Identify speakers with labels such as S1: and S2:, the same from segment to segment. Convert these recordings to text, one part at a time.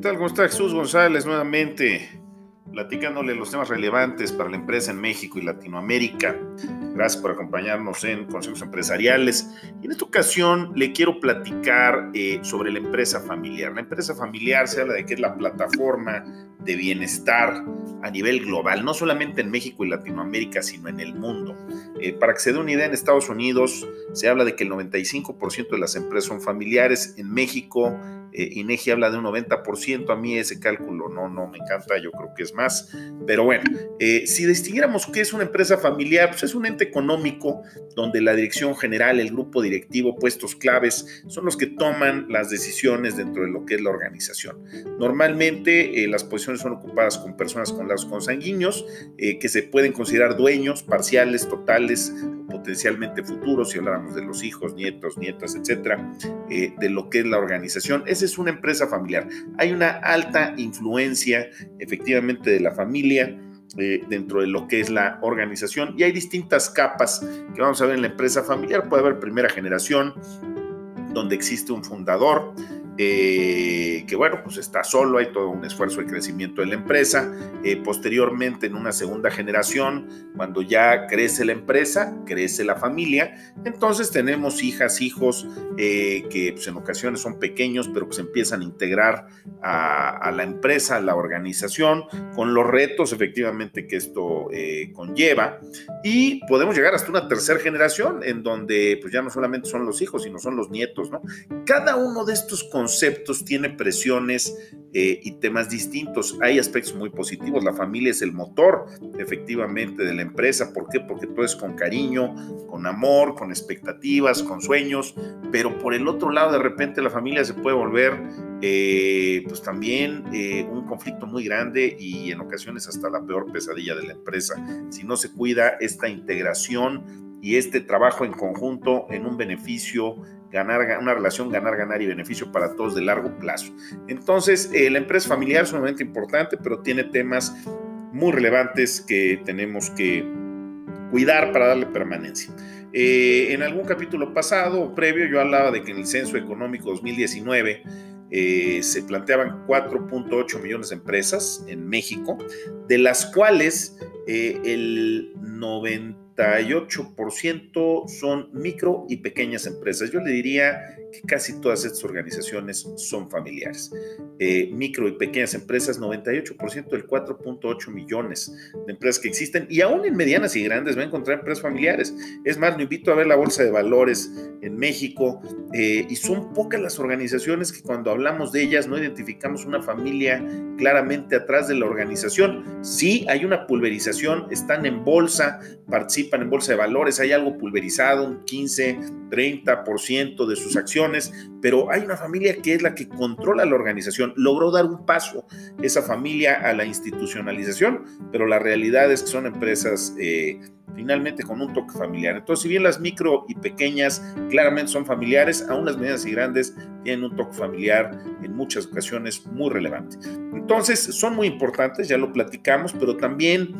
S1: tal? ¿Cómo está Jesús González nuevamente? Platicándole los temas relevantes para la empresa en México y Latinoamérica. Gracias por acompañarnos en Consejos Empresariales. Y en esta ocasión le quiero platicar eh, sobre la empresa familiar. La empresa familiar se habla de que es la plataforma de bienestar a nivel global, no solamente en México y Latinoamérica, sino en el mundo. Eh, para que se dé una idea, en Estados Unidos se habla de que el 95% de las empresas son familiares. En México eh, INEGI habla de un 90%, a mí ese cálculo no, no me encanta, yo creo que es más, pero bueno, eh, si distinguiéramos qué es una empresa familiar, pues es un ente económico donde la dirección general, el grupo directivo, puestos claves, son los que toman las decisiones dentro de lo que es la organización. Normalmente eh, las posiciones son ocupadas con personas con lazos consanguíneos que se pueden considerar dueños parciales, totales, potencialmente futuros, si habláramos de los hijos, nietos, nietas, etcétera, eh, de lo que es la organización. Esa es una empresa familiar. Hay una alta influencia, efectivamente, de la familia. Eh, dentro de lo que es la organización y hay distintas capas que vamos a ver en la empresa familiar. Puede haber primera generación, donde existe un fundador, eh, que bueno, pues está solo, hay todo un esfuerzo de crecimiento de la empresa. Eh, posteriormente, en una segunda generación, cuando ya crece la empresa, crece la familia, entonces tenemos hijas, hijos eh, que pues, en ocasiones son pequeños, pero que se empiezan a integrar a, la empresa, a la organización, con los retos efectivamente que esto conlleva. Y podemos llegar hasta una tercera generación, en donde pues ya no solamente son los hijos, sino son los nietos, ¿no? Cada uno de estos conceptos conceptos tiene presiones eh, y temas distintos. Hay aspectos muy positivos. La familia es el motor, efectivamente, de la empresa. ¿Por qué? Porque todo es con cariño, con amor, con expectativas, con sueños. Pero por el otro lado, de repente la familia se puede volver, eh, pues también eh, un conflicto muy grande y en ocasiones hasta la peor pesadilla de la empresa. Si no se cuida esta integración y este trabajo en conjunto en un beneficio ganar, una relación ganar, ganar y beneficio para todos de largo plazo. Entonces, eh, la empresa familiar es sumamente importante, pero tiene temas muy relevantes que tenemos que cuidar para darle permanencia. Eh, en algún capítulo pasado o previo yo hablaba de que en el Censo Económico 2019 eh, se planteaban 4.8 millones de empresas en México, de las cuales el 90 ciento son micro y pequeñas empresas. Yo le diría que casi todas estas organizaciones son familiares. Eh, micro y pequeñas empresas, 98% del 4.8 millones de empresas que existen y aún en medianas y grandes va a encontrar empresas familiares. Es más, lo invito a ver la Bolsa de Valores en México eh, y son pocas las organizaciones que cuando hablamos de ellas no identificamos una familia claramente atrás de la organización. Sí, hay una pulverización, están en bolsa, participan en bolsa de valores, hay algo pulverizado, un 15, 30% de sus acciones, pero hay una familia que es la que controla la organización. Logró dar un paso esa familia a la institucionalización, pero la realidad es que son empresas eh, finalmente con un toque familiar. Entonces, si bien las micro y pequeñas claramente son familiares, aún las medianas y grandes tienen un toque familiar en muchas ocasiones muy relevante. Entonces, son muy importantes, ya lo platicamos, pero también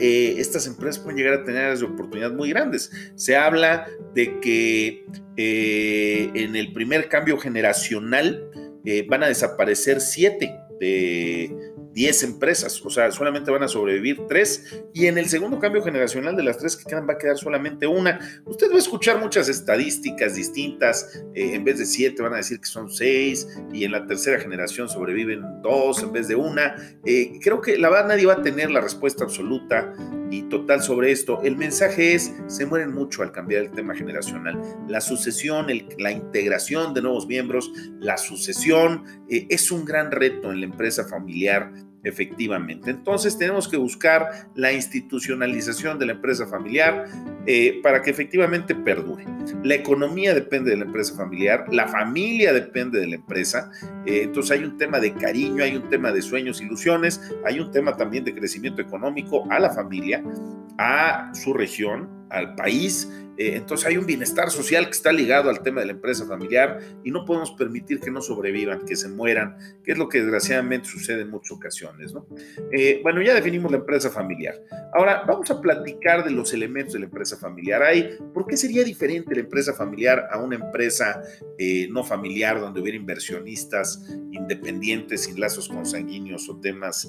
S1: eh, estas empresas pueden llegar a tener áreas de oportunidad muy grandes. Se habla de que eh, en el primer cambio generacional eh, van a desaparecer siete de 10 empresas, o sea, solamente van a sobrevivir 3 y en el segundo cambio generacional de las tres que quedan va a quedar solamente una. Usted va a escuchar muchas estadísticas distintas, eh, en vez de 7 van a decir que son 6 y en la tercera generación sobreviven 2 en vez de una. Eh, creo que la verdad nadie va a tener la respuesta absoluta y total sobre esto. El mensaje es, se mueren mucho al cambiar el tema generacional. La sucesión, la integración de nuevos miembros, la sucesión eh, es un gran reto en la empresa familiar efectivamente. Entonces tenemos que buscar la institucionalización de la empresa familiar eh, para que efectivamente perdure. La economía depende de la empresa familiar, la familia depende de la empresa, eh, entonces hay un tema de cariño, hay un tema de sueños, ilusiones, hay un tema también de crecimiento económico a la familia, a su región, al país eh, entonces hay un bienestar social que está ligado al tema de la empresa familiar y no podemos permitir que no sobrevivan, que se mueran, que es lo que desgraciadamente sucede en muchas ocasiones. Eh, bueno, ya definimos la empresa familiar. Ahora vamos a platicar de los elementos de la empresa familiar. Hay, ¿Por qué sería diferente la empresa familiar a una empresa eh, no familiar donde hubiera inversionistas independientes sin lazos consanguíneos o temas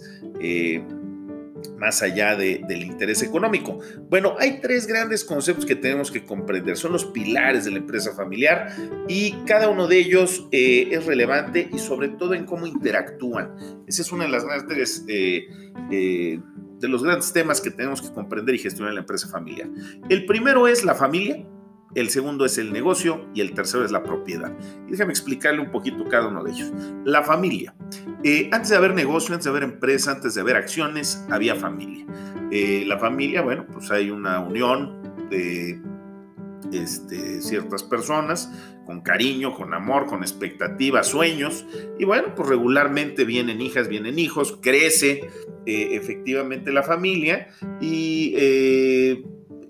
S1: más allá del interés económico. Bueno, hay tres grandes conceptos que tenemos que comprender. Son los pilares de la empresa familiar y cada uno de ellos eh, es relevante y sobre todo en cómo interactúan. Ese es uno de, las grandes, eh, eh, de los grandes temas que tenemos que comprender y gestionar en la empresa familiar. El primero es la familia, el segundo es el negocio y el tercero es la propiedad. Y déjame explicarle un poquito cada uno de ellos. La familia. Eh, antes de haber negocio, antes de haber empresa, antes de haber acciones, había familia. Eh, la familia, bueno, pues hay una unión de este, ciertas personas con cariño, con amor, con expectativas, sueños. Y bueno, pues regularmente vienen hijas, vienen hijos, crece eh, efectivamente la familia y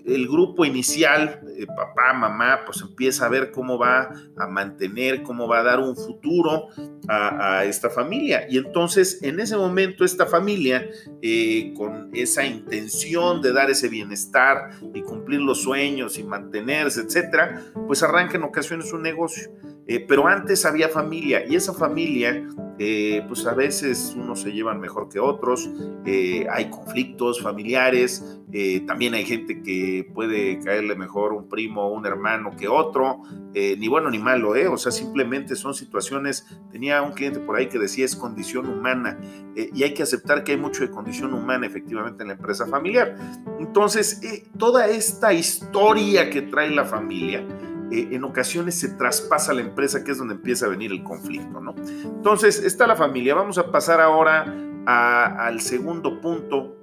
S1: el grupo inicial, eh, papá, mamá, pues empieza a ver cómo va a mantener, cómo va a dar un futuro a, esta familia. Y entonces, en ese momento, esta familia, eh, con esa intención de dar ese bienestar y cumplir los sueños y mantenerse, etcétera, pues arranca en ocasiones un negocio. Eh, pero antes había familia y esa familia, eh, pues a veces unos se llevan mejor que otros, eh, hay conflictos familiares, también hay gente que puede caerle mejor un primo o un hermano que otro, ni bueno ni malo, o sea, simplemente son situaciones, tenía un cliente por ahí que decía es condición humana y hay que aceptar que hay mucho de condición humana efectivamente en la empresa familiar. Entonces, toda esta historia que trae la familia, eh, en ocasiones se traspasa la empresa, que es donde empieza a venir el conflicto, ¿no? Entonces, está la familia. Vamos a pasar ahora al segundo punto,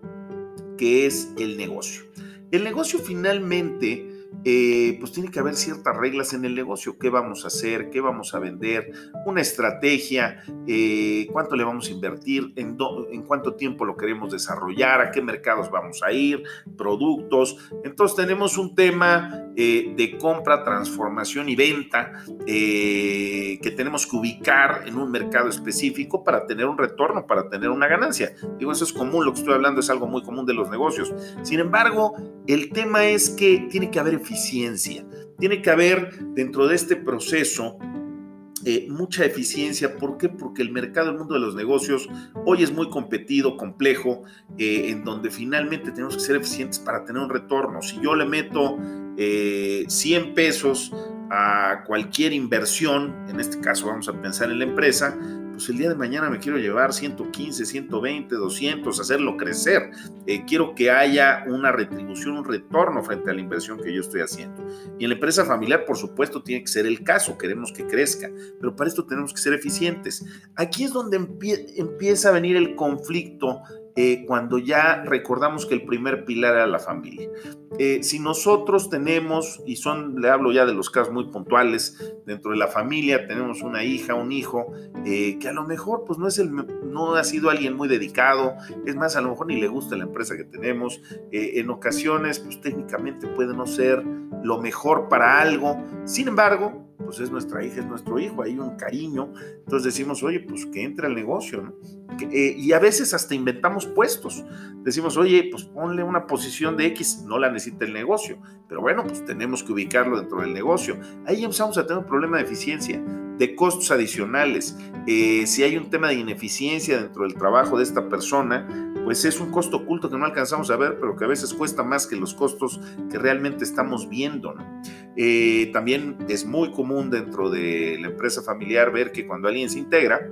S1: que es el negocio. El negocio finalmente eh, pues tiene que haber ciertas reglas en el negocio. ¿Qué vamos a hacer? ¿Qué vamos a vender? Una estrategia, eh, cuánto le vamos a invertir, ¿En, cuánto tiempo lo queremos desarrollar, a qué mercados vamos a ir, productos. Entonces tenemos un tema eh, de compra, transformación y venta que tenemos que ubicar en un mercado específico para tener un retorno, para tener una ganancia. Digo, eso es común, lo que estoy hablando es algo muy común de los negocios. Sin embargo, el tema es que tiene que haber eficiencia. Tiene que haber dentro de este proceso eh, mucha eficiencia. ¿Por qué? Porque el mercado, el mundo de los negocios, hoy es muy competido, complejo, eh, en donde finalmente tenemos que ser eficientes para tener un retorno. Si yo le meto 100 eh, pesos a cualquier inversión, en este caso vamos a pensar en la empresa, pues el día de mañana me quiero llevar 115, 120, 200, hacerlo crecer. Eh, quiero que haya una retribución, un retorno frente a la inversión que yo estoy haciendo. Y en la empresa familiar, por supuesto, tiene que ser el caso, queremos que crezca, pero para esto tenemos que ser eficientes. Aquí es donde empieza a venir el conflicto eh, cuando ya recordamos que el primer pilar era la familia. Eh, si nosotros tenemos, y son, le hablo ya de los casos muy puntuales, dentro de la familia tenemos una hija, un hijo, eh, que a lo mejor pues no, es el, no ha sido alguien muy dedicado, es más, a lo mejor ni le gusta la empresa que tenemos, en ocasiones pues técnicamente puede no ser lo mejor para algo, sin embargo, pues es nuestra hija, es nuestro hijo, hay un cariño, entonces decimos, oye, pues que entre al negocio, ¿no? Eh, y a veces hasta inventamos puestos. Decimos, oye, pues ponle una posición de X, no la necesita el negocio, pero bueno, pues tenemos que ubicarlo dentro del negocio. Ahí empezamos a tener un problema de eficiencia, de costos adicionales. Eh, si hay un tema de ineficiencia dentro del trabajo de esta persona, pues es un costo oculto que no alcanzamos a ver, pero que a veces cuesta más que los costos que realmente estamos viendo. Eh, también es muy común dentro de la empresa familiar ver que cuando alguien se integra,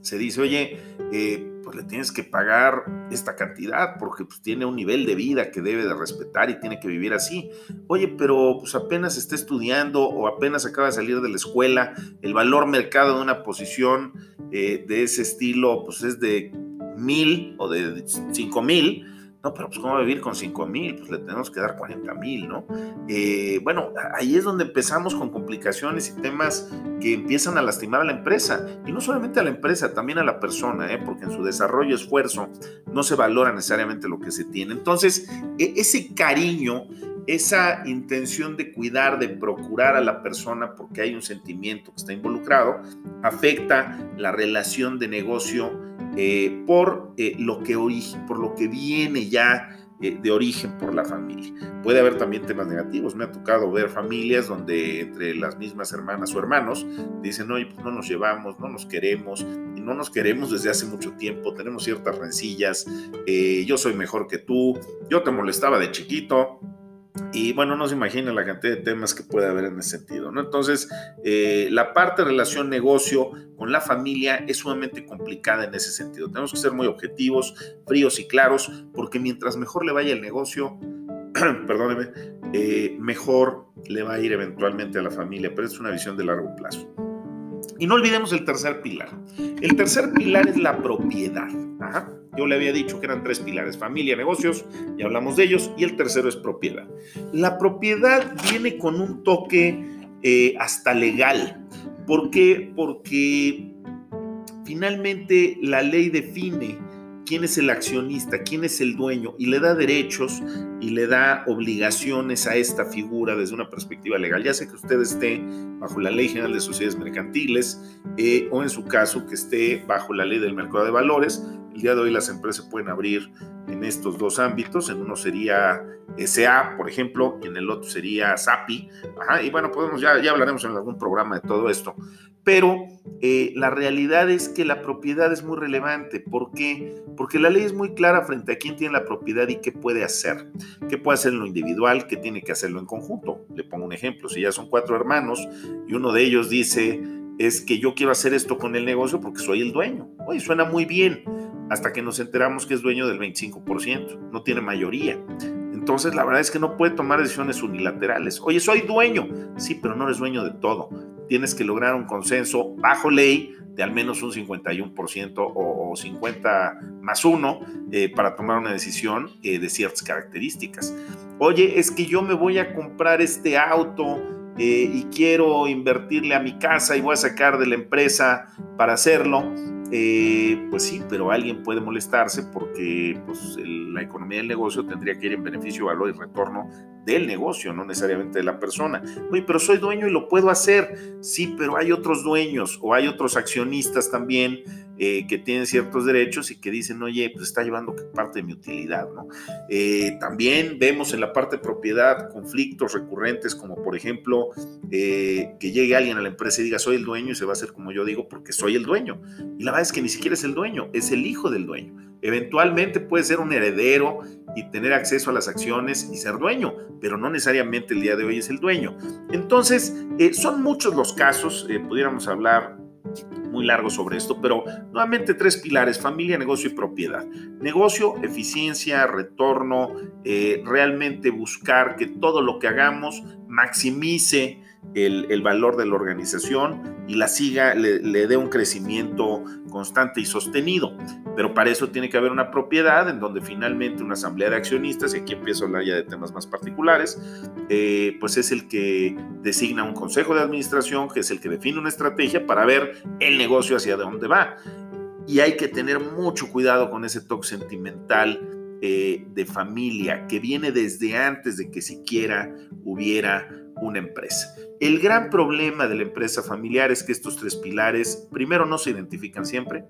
S1: se dice, oye, eh, pues le tienes que pagar esta cantidad porque pues, tiene un nivel de vida que debe de respetar y tiene que vivir así. Oye, pero pues apenas está estudiando o apenas acaba de salir de la escuela, el valor mercado de una posición eh, de ese estilo pues es de mil o de cinco mil No, pero pues ¿cómo vivir con 5 mil? Pues le tenemos que dar 40 mil, ¿no? Eh, bueno, ahí es donde empezamos con complicaciones y temas que empiezan a lastimar a la empresa. Y no solamente a la empresa, también a la persona, ¿eh? porque en su desarrollo y esfuerzo no se valora necesariamente lo que se tiene. Entonces, e, ese cariño esa intención de cuidar, de procurar a la persona porque hay un sentimiento que está involucrado, afecta la relación de negocio eh, por, eh, lo que por lo que viene ya eh, de origen por la familia. Puede haber también temas negativos. Me ha tocado ver familias donde entre las mismas hermanas o hermanos dicen, oye, pues no nos llevamos, no nos queremos, y no nos queremos desde hace mucho tiempo, tenemos ciertas rencillas, yo soy mejor que tú, yo te molestaba de chiquito, y bueno, no se imagina la cantidad de temas que puede haber en ese sentido, ¿no? Entonces, eh, la parte relación negocio con la familia es sumamente complicada en ese sentido. Tenemos que ser muy objetivos, fríos y claros, porque mientras mejor le vaya el negocio, perdóneme, eh, mejor le va a ir eventualmente a la familia, pero es una visión de largo plazo. Y no olvidemos el tercer pilar. El tercer pilar es la propiedad. Ajá. Yo le había dicho que eran tres pilares, familia, negocios, ya hablamos de ellos, y el tercero es propiedad. La propiedad viene con un toque eh, hasta legal. ¿Por qué? Porque finalmente la ley define quién es el accionista, quién es el dueño y le da derechos y le da obligaciones a esta figura desde una perspectiva legal. Ya sea que usted esté bajo la Ley General de Sociedades Mercantiles eh, o en su caso que esté bajo la Ley del Mercado de Valores. El día de hoy las empresas pueden abrir en estos dos ámbitos. En uno sería SA, por ejemplo, y en el otro sería SAPI. y bueno, podemos, ya, ya hablaremos en algún programa de todo esto. Pero eh, la realidad es que la propiedad es muy relevante. ¿Por qué? Porque la ley es muy clara frente a quién tiene la propiedad y qué puede hacer. ¿Qué puede hacer en lo individual? ¿Qué tiene que hacerlo en conjunto? Le pongo un ejemplo. Si ya son cuatro hermanos y uno de ellos dice, es que yo quiero hacer esto con el negocio porque soy el dueño. Oye, suena muy bien. Hasta que nos enteramos que es dueño del 25%. No tiene mayoría. Entonces, la verdad es que no puede tomar decisiones unilaterales. Oye, soy dueño. Sí, pero no eres dueño de todo tienes que lograr un consenso bajo ley de al menos un 51% o, 50 más 1 eh, para tomar una decisión eh, de ciertas características. Oye, es que yo me voy a comprar este auto eh, y quiero invertirle a mi casa y voy a sacar de la empresa para hacerlo. Pues sí, pero alguien puede molestarse porque pues, la economía del negocio tendría que ir en beneficio, valor y retorno del negocio, no necesariamente de la persona. Oye, pero soy dueño y lo puedo hacer. Sí, pero hay otros dueños o hay otros accionistas también eh, que tienen ciertos derechos y que dicen, oye, pues está llevando parte de mi utilidad, ¿no? Eh, también vemos en la parte de propiedad conflictos recurrentes, como por ejemplo, eh, que llegue alguien a la empresa y diga, soy el dueño y se va a hacer como yo digo porque soy el dueño. Y la verdad es que ni siquiera es el dueño, es el hijo del dueño. Eventualmente puede ser un heredero y tener acceso a las acciones y ser dueño, pero no necesariamente el día de hoy es el dueño. Entonces, eh, son muchos los casos, eh, pudiéramos hablar muy largo sobre esto, pero nuevamente tres pilares, familia, negocio y propiedad. Negocio, eficiencia, retorno, eh, realmente buscar que todo lo que hagamos maximice el, valor de la organización y la siga, le, dé un crecimiento constante y sostenido. Pero para eso tiene que haber una propiedad en donde finalmente una asamblea de accionistas, y aquí empiezo a hablar ya de temas más particulares, eh, pues es el que designa un consejo de administración, que es el que define una estrategia para ver el negocio hacia dónde va. Y hay que tener mucho cuidado con ese toque sentimental eh, de familia que viene desde antes de que siquiera hubiera una empresa. El gran problema de la empresa familiar es que estos tres pilares, primero, no se identifican siempre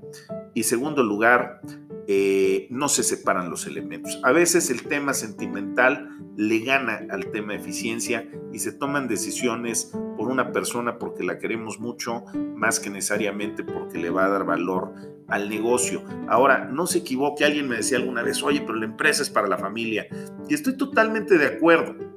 S1: y segundo lugar, eh, no se separan los elementos. A veces el tema sentimental le gana al tema eficiencia y se toman decisiones por una persona porque la queremos mucho, más que necesariamente porque le va a dar valor al negocio. Ahora, no se equivoque, alguien me decía alguna vez, oye, pero la empresa es para la familia. Y estoy totalmente de acuerdo.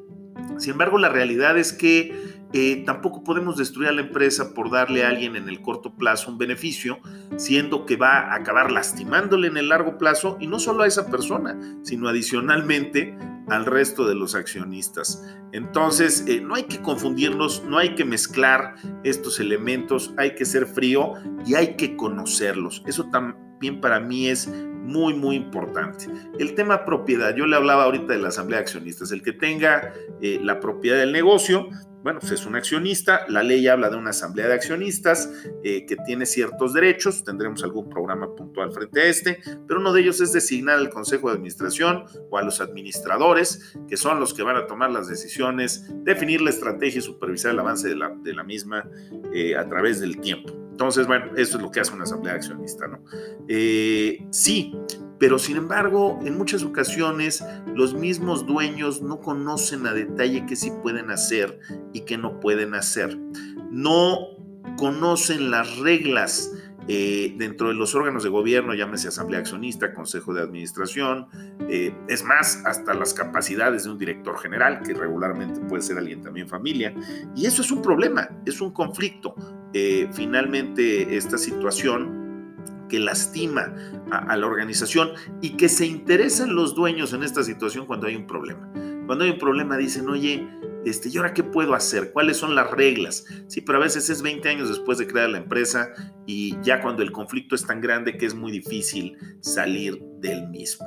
S1: Sin embargo, la realidad es que eh, tampoco podemos destruir a la empresa por darle a alguien en el corto plazo un beneficio, siendo que va a acabar lastimándole en el largo plazo y no solo a esa persona, sino adicionalmente al resto de los accionistas. Entonces, eh, no hay que confundirnos, no hay que mezclar estos elementos, hay que ser frío y hay que conocerlos. Eso también para mí es muy, muy importante. El tema propiedad, yo le hablaba ahorita de la asamblea de accionistas, el que tenga eh, la propiedad del negocio, bueno, pues es un accionista, la ley habla de una asamblea de accionistas eh, que tiene ciertos derechos, tendremos algún programa puntual frente a este, pero uno de ellos es designar al consejo de administración o a los administradores, que son los que van a tomar las decisiones, definir la estrategia y supervisar el avance de la, de la misma eh, a través del tiempo. Entonces, bueno, eso es lo que hace una asamblea de accionistas, ¿no? Eh, sí, pero sin embargo, en muchas ocasiones los mismos dueños no conocen a detalle qué sí pueden hacer y qué no pueden hacer. No conocen las reglas eh, dentro de los órganos de gobierno, llámese asamblea accionista, consejo de administración, eh, es más, hasta las capacidades de un director general, que regularmente puede ser alguien también familia, y eso es un problema, es un conflicto. Eh, finalmente, esta situación que lastima a, la organización y que se interesan los dueños en esta situación cuando hay un problema. Cuando hay un problema dicen, oye, este, ¿y ahora qué puedo hacer? ¿Cuáles son las reglas? Sí, pero a veces es 20 años después de crear la empresa y ya cuando el conflicto es tan grande que es muy difícil salir del mismo.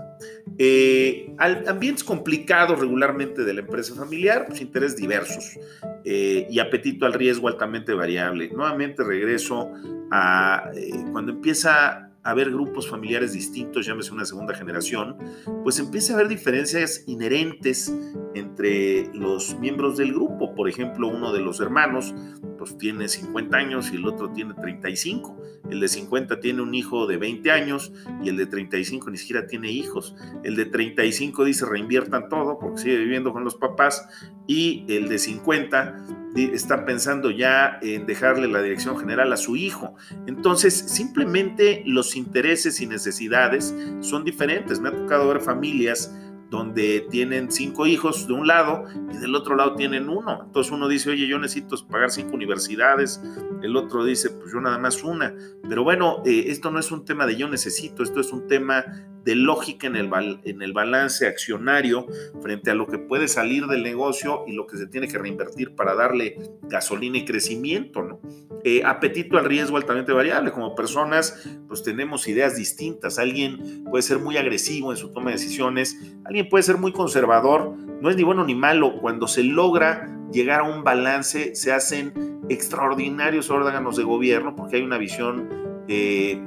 S1: Eh, ambientes complicados regularmente de la empresa familiar, pues intereses diversos eh, y apetito al riesgo altamente variable. Nuevamente regreso a eh, cuando empieza a haber grupos familiares distintos, llámese una segunda generación, pues empieza a haber diferencias inherentes entre los miembros del grupo. Por ejemplo, uno de los hermanos pues tiene 50 años y el otro tiene 35. El de 50 tiene un hijo de 20 años y el de 35 ni siquiera tiene hijos. El de 35 dice reinviertan todo porque sigue viviendo con los papás y el de 50 está pensando ya en dejarle la dirección general a su hijo. Entonces, simplemente los intereses y necesidades son diferentes. Me ha tocado ver familias donde tienen cinco hijos de un lado y del otro lado tienen uno. Entonces uno dice, oye, yo necesito pagar cinco universidades, el otro dice, pues yo nada más una. Pero bueno, eh, esto no es un tema de yo necesito, esto es un tema de lógica en el, en el balance accionario frente a lo que puede salir del negocio y lo que se tiene que reinvertir para darle gasolina y crecimiento, ¿no? Eh, apetito al riesgo altamente variable. Como personas, pues tenemos ideas distintas. Alguien puede ser muy agresivo en su toma de decisiones, alguien puede ser muy conservador. No es ni bueno ni malo. Cuando se logra llegar a un balance, se hacen extraordinarios órganos de gobierno porque hay una visión eh,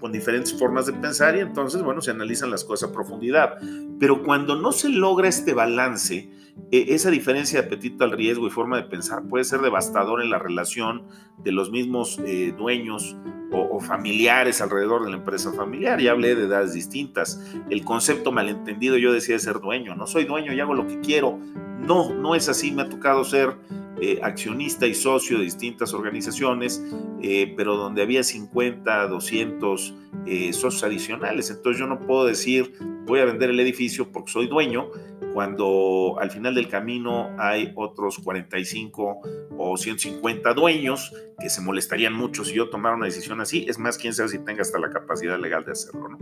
S1: con diferentes formas de pensar y entonces, bueno, se analizan las cosas a profundidad. Pero cuando no se logra este balance, esa diferencia de apetito al riesgo y forma de pensar puede ser devastador en la relación de los mismos eh, dueños o, familiares alrededor de la empresa familiar. Ya hablé de edades distintas. El concepto malentendido, yo decía de ser dueño. No soy dueño y hago lo que quiero. No, no es así. Me ha tocado ser eh, accionista y socio de distintas organizaciones, eh, pero donde había 50, 200 eh, socios adicionales. Entonces yo no puedo decir voy a vender el edificio porque soy dueño, cuando al final del camino hay otros 45 o 150 dueños que se molestarían mucho si yo tomara una decisión así. Es más, quién sabe si tenga hasta la capacidad legal de hacerlo.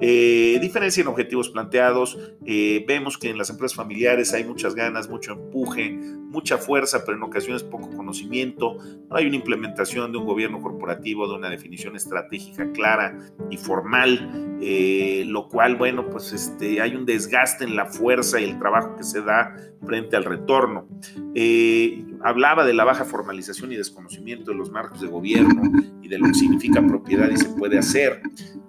S1: Eh, diferencia en objetivos planteados. Eh, vemos que en las empresas familiares hay muchas ganas, mucho empuje, mucha fuerza, pero en ocasiones poco conocimiento. No hay una implementación de un gobierno corporativo, de una definición estratégica clara y formal, eh, lo cual, bueno, pues este, hay un desgaste en la fuerza y el trabajo que se da frente al retorno. Eh, hablaba de la baja formalización y desconocimiento de los marcos de gobierno y de lo que significa propiedad y se puede hacer.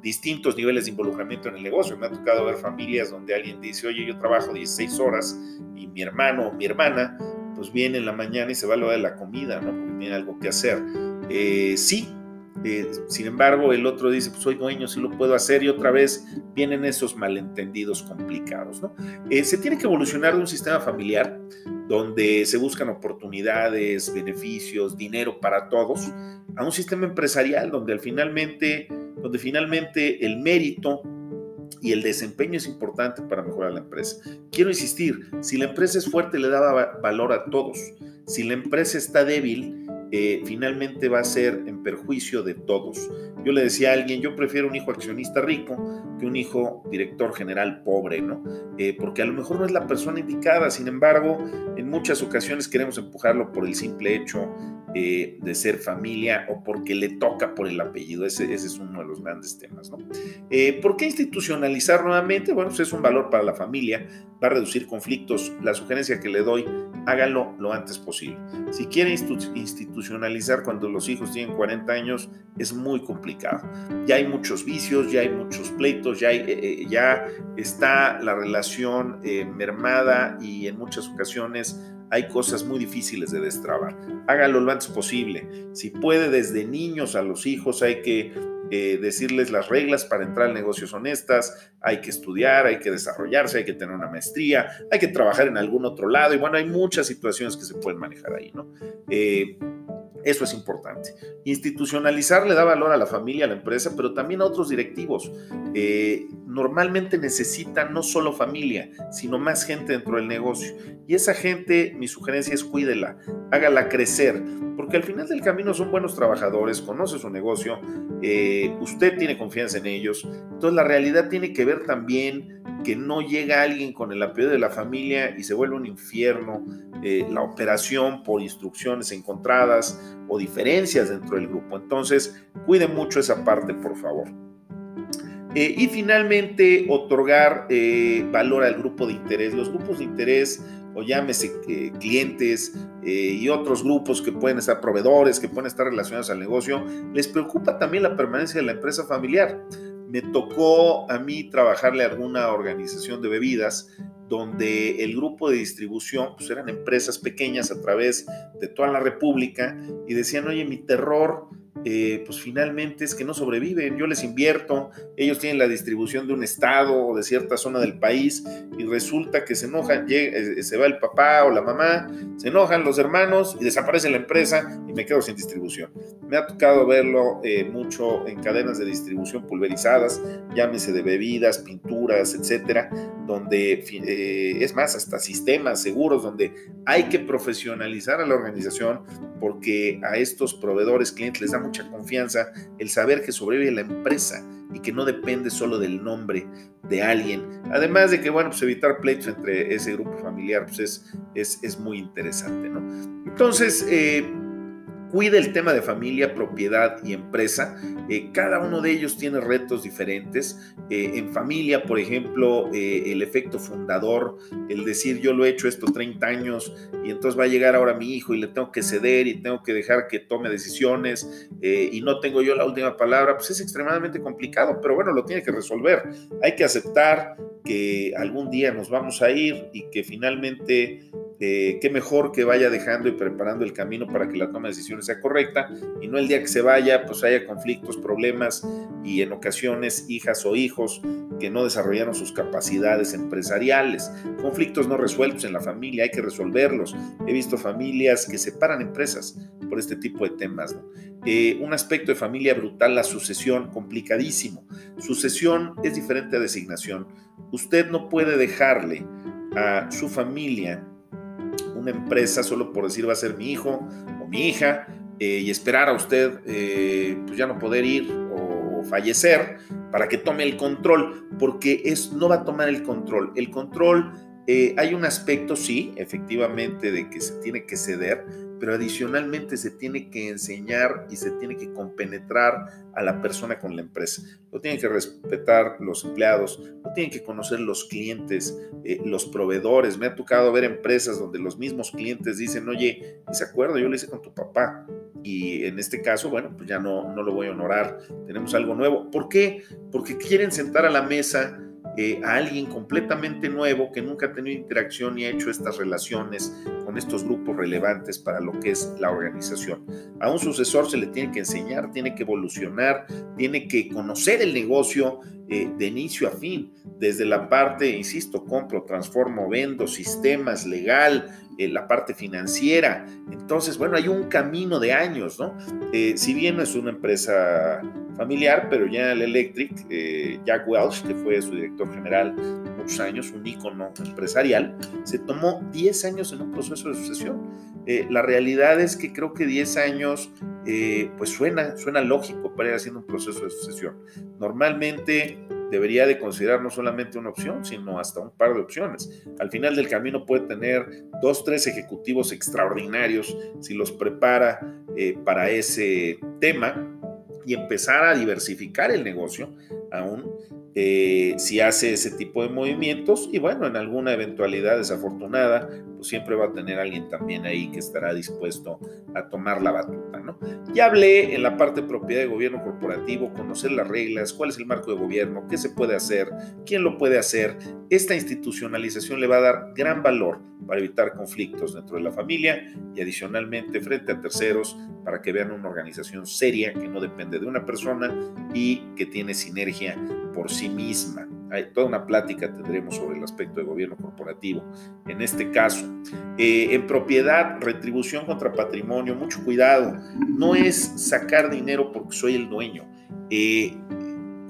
S1: Distintos niveles de involucramiento en el negocio. Me ha tocado ver familias donde alguien dice, oye, yo trabajo 16 horas y mi hermano o mi hermana pues viene en la mañana y se va a lo de la comida, ¿no? Porque tiene algo que hacer. Eh, sí, eh, sin embargo, el otro dice, pues soy dueño, sí lo puedo hacer, y otra vez vienen esos malentendidos complicados. ¿no? Eh, se tiene que evolucionar de un sistema familiar donde se buscan oportunidades, beneficios, dinero para todos, a un sistema empresarial donde finalmente, donde finalmente el mérito y el desempeño es importante para mejorar la empresa. Quiero insistir, si la empresa es fuerte le da valor a todos, si la empresa está débil, finalmente va a ser en perjuicio de todos. Yo le decía a alguien, yo prefiero un hijo accionista rico que un hijo director general pobre, ¿no? Eh, porque a lo mejor no es la persona indicada, sin embargo, en muchas ocasiones queremos empujarlo por el simple hecho eh, de ser familia o porque le toca por el apellido. Ese, es uno de los grandes temas, ¿no? Eh, ¿Por qué institucionalizar nuevamente? Bueno, pues es un valor para la familia, va a reducir conflictos. La sugerencia que le doy, hágalo lo antes posible. Si quiere institucionalizar cuando los hijos tienen 40 años, es muy complicado. Ya hay muchos vicios, ya hay muchos pleitos, ya, hay, ya está la relación mermada y en muchas ocasiones hay cosas muy difíciles de destrabar. Hágalo lo antes posible. Si puede, desde niños a los hijos hay que eh, decirles las reglas para entrar en negocios honestas, hay que estudiar, hay que desarrollarse, hay que tener una maestría, hay que trabajar en algún otro lado y bueno, hay muchas situaciones que se pueden manejar ahí, ¿no? Eh, eso es importante. Institucionalizar le da valor a la familia, a la empresa, pero también a otros directivos. Eh, normalmente necesitan no solo familia, sino más gente dentro del negocio. Y esa gente, mi sugerencia es cuídela, hágala crecer, porque al final del camino son buenos trabajadores, conoce su negocio, eh, usted tiene confianza en ellos. Entonces la realidad tiene que ver también que no llega alguien con el apellido de la familia y se vuelve un infierno eh, la operación por instrucciones encontradas o diferencias dentro del grupo. Entonces, cuide mucho esa parte, por favor. Eh, y finalmente, otorgar eh, valor al grupo de interés. Los grupos de interés, o llámese clientes y otros grupos que pueden estar proveedores, que pueden estar relacionados al negocio, les preocupa también la permanencia de la empresa familiar. Me tocó a mí trabajarle a alguna organización de bebidas donde el grupo de distribución pues eran empresas pequeñas a través de toda la República y decían, oye, mi terror eh, pues finalmente es que no sobreviven. Yo les invierto, ellos tienen la distribución de un estado o de cierta zona del país y resulta que se enojan, eh, se va el papá o la mamá, se enojan los hermanos y desaparece la empresa y me quedo sin distribución. Me ha tocado verlo eh, mucho en cadenas de distribución pulverizadas, llámese de bebidas, pinturas, etcétera, donde es más, hasta sistemas seguros, donde hay que profesionalizar a la organización porque a estos proveedores, clientes les mucho confianza el saber que sobrevive la empresa y que no depende solo del nombre de alguien. Además de que, bueno, pues evitar pleitos entre ese grupo familiar, pues es, es, es muy interesante, ¿no? Entonces, eh, cuida el tema de familia, propiedad y empresa. Eh, cada uno de ellos tiene retos diferentes. Eh, en familia, por ejemplo, eh, el efecto fundador, el decir yo lo he hecho esto 30 años y entonces va a llegar ahora mi hijo y le tengo que ceder y tengo que dejar que tome decisiones y no tengo yo la última palabra, pues es extremadamente complicado, pero bueno, lo tiene que resolver. Hay que aceptar que algún día nos vamos a ir y que finalmente eh, qué mejor que vaya dejando y preparando el camino para que la toma de decisiones sea correcta y no el día que se vaya pues haya conflictos, problemas y en ocasiones hijas o hijos que no desarrollaron sus capacidades empresariales, conflictos no resueltos en la familia, hay que resolverlos. He visto familias que separan empresas por este tipo de temas. Eh, un aspecto de familia brutal, la sucesión, complicadísimo. Sucesión es diferente a designación. Usted no puede dejarle a su familia una empresa solo por decir va a ser mi hijo o mi hija eh, y esperar a usted eh, pues ya no poder ir o fallecer para que tome el control, porque es, no va a tomar el control. El control, eh, hay un aspecto, sí, efectivamente, de que se tiene que ceder, pero adicionalmente se tiene que enseñar y se tiene que compenetrar a la persona con la empresa. Lo tienen que respetar los empleados, lo tienen que conocer los clientes, eh, los proveedores. Me ha tocado ver empresas donde los mismos clientes dicen, oye, ese acuerdo yo lo hice con tu papá. Y en este caso, bueno, pues ya no, no lo voy a honorar. Tenemos algo nuevo. ¿Por qué? Porque quieren sentar a la mesa eh, a alguien completamente nuevo que nunca ha tenido interacción y ha hecho estas relaciones estos grupos relevantes para lo que es la organización. A un sucesor se le tiene que enseñar, tiene que evolucionar, tiene que conocer el negocio eh, de inicio a fin, desde la parte, insisto, compro, transformo, vendo, sistemas, legal, eh, la parte financiera. Entonces, bueno, hay un camino de años, ¿no? si bien no es una empresa familiar, pero el Electric, eh, Jack Welch, que fue su director general años, un ícono empresarial, se tomó 10 años en un proceso de sucesión. Eh, la realidad es que creo que 10 años, eh, pues suena, suena lógico para ir haciendo un proceso de sucesión. Normalmente debería de considerar no solamente una opción, sino hasta un par de opciones. Al final del camino puede tener dos, tres ejecutivos extraordinarios si los prepara eh, para ese tema y empezar a diversificar el negocio aún eh, si hace ese tipo de movimientos y bueno, en alguna eventualidad desafortunada, siempre va a tener alguien también ahí que estará dispuesto a tomar la batuta, ¿no? Ya hablé en la parte de propiedad de gobierno corporativo, conocer las reglas, cuál es el marco de gobierno, qué se puede hacer, quién lo puede hacer. Esta institucionalización le va a dar gran valor para evitar conflictos dentro de la familia y adicionalmente frente a terceros para que vean una organización seria que no depende de una persona y que tiene sinergia por sí misma. Toda una plática tendremos sobre el aspecto de gobierno corporativo. En este caso, eh, en propiedad, retribución contra patrimonio, mucho cuidado. No es sacar dinero porque soy el dueño. Eh,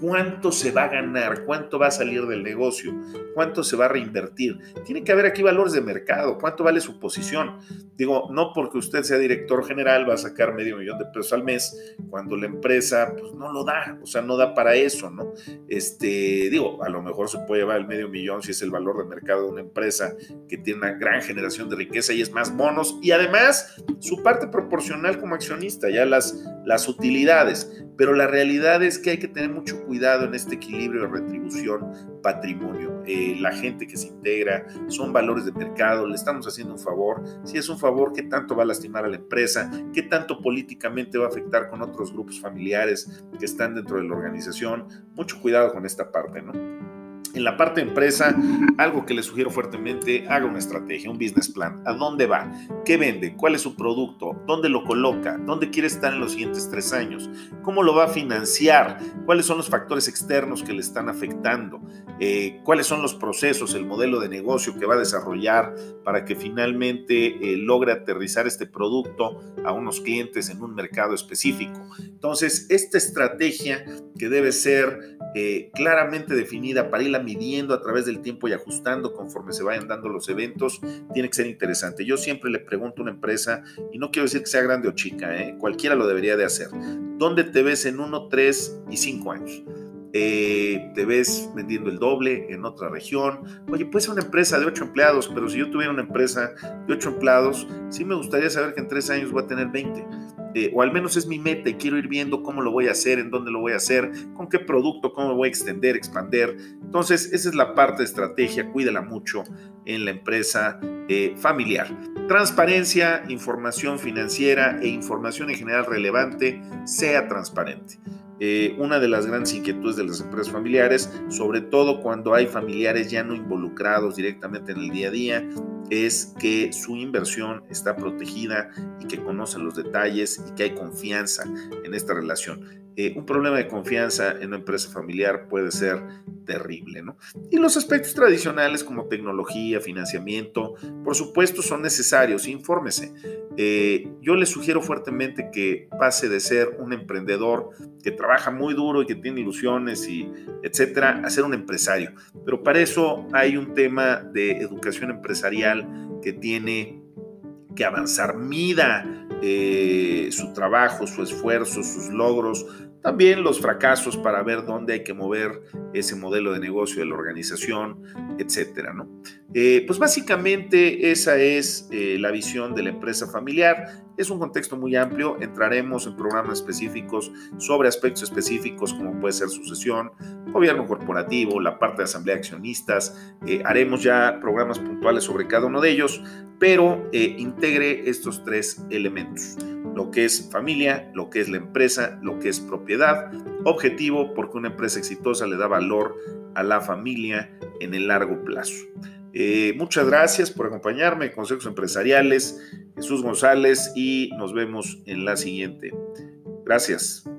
S1: cuánto se va a ganar, cuánto va a salir del negocio, cuánto se va a reinvertir. Tiene que haber aquí valores de mercado, cuánto vale su posición. Digo, no porque usted sea director general va a sacar medio millón de pesos al mes cuando la empresa pues no lo da, o sea, no da para eso, ¿no? Este, digo, a lo mejor se puede llevar el medio millón si es el valor de mercado de una empresa que tiene una gran generación de riqueza y es más bonos y además su parte proporcional como accionista, ya las, las utilidades. Pero la realidad es que hay que tener mucho cuidado en este equilibrio de retribución patrimonio. Eh, la gente que se integra son valores de mercado, le estamos haciendo un favor. Si es un favor, ¿qué tanto va a lastimar a la empresa? ¿Qué tanto políticamente va a afectar con otros grupos familiares que están dentro de la organización? Mucho cuidado con esta parte, ¿no? En la parte empresa, algo que le sugiero fuertemente, haga una estrategia, un business plan. ¿A dónde va? ¿Qué vende? ¿Cuál es su producto? ¿Dónde lo coloca? ¿Dónde quiere estar en los siguientes tres años? ¿Cómo lo va a financiar? ¿Cuáles son los factores externos que le están afectando? Eh, ¿Cuáles son los procesos, el modelo de negocio que va a desarrollar para que finalmente eh, logre aterrizar este producto a unos clientes en un mercado específico? Entonces, esta estrategia que debe ser eh, claramente definida para irla midiendo a través del tiempo y ajustando conforme se vayan dando los eventos, tiene que ser interesante. Yo siempre le pregunto a una empresa, y no quiero decir que sea grande o chica, ¿eh? cualquiera lo debería de hacer, ¿dónde te ves en uno, tres y cinco años? Eh, te ves vendiendo el doble en otra región. Oye, puede ser una empresa de ocho empleados, pero si yo tuviera una empresa de ocho empleados, sí me gustaría saber que en tres años voy a tener 20. Eh, o al menos es mi meta y quiero ir viendo cómo lo voy a hacer, en dónde lo voy a hacer, con qué producto, cómo voy a extender, expander. Entonces, esa es la parte de estrategia, cuídala mucho en la empresa eh, familiar. Transparencia, información financiera e información en general relevante, sea transparente. Eh, una de las grandes inquietudes de las empresas familiares, sobre todo cuando hay familiares ya no involucrados directamente en el día a día, es que su inversión está protegida y que conocen los detalles y que hay confianza en esta relación. Eh, un problema de confianza en una empresa familiar puede ser terrible, ¿no? Y los aspectos tradicionales como tecnología, financiamiento, por supuesto son necesarios, infórmese. Eh, yo le sugiero fuertemente que pase de ser un emprendedor que trabaja muy duro y que tiene ilusiones y etcétera, a ser un empresario. Pero para eso hay un tema de educación empresarial que tiene que avanzar. Mida eh, su trabajo, su esfuerzo, sus logros, también los fracasos para ver dónde hay que mover ese modelo de negocio de la organización, etcétera, ¿no? Eh, pues básicamente esa es eh, la visión de la empresa familiar. Es un contexto muy amplio. Entraremos en programas específicos sobre aspectos específicos como puede ser sucesión, gobierno corporativo, la parte de asamblea de accionistas. Eh, haremos ya programas puntuales sobre cada uno de ellos, pero integre estos tres elementos lo que es familia, lo que es la empresa, lo que es propiedad. Objetivo porque una empresa exitosa le da valor a la familia en el largo plazo. Eh, muchas gracias por acompañarme, Consejos Empresariales, Jesús González, y nos vemos en la siguiente. Gracias.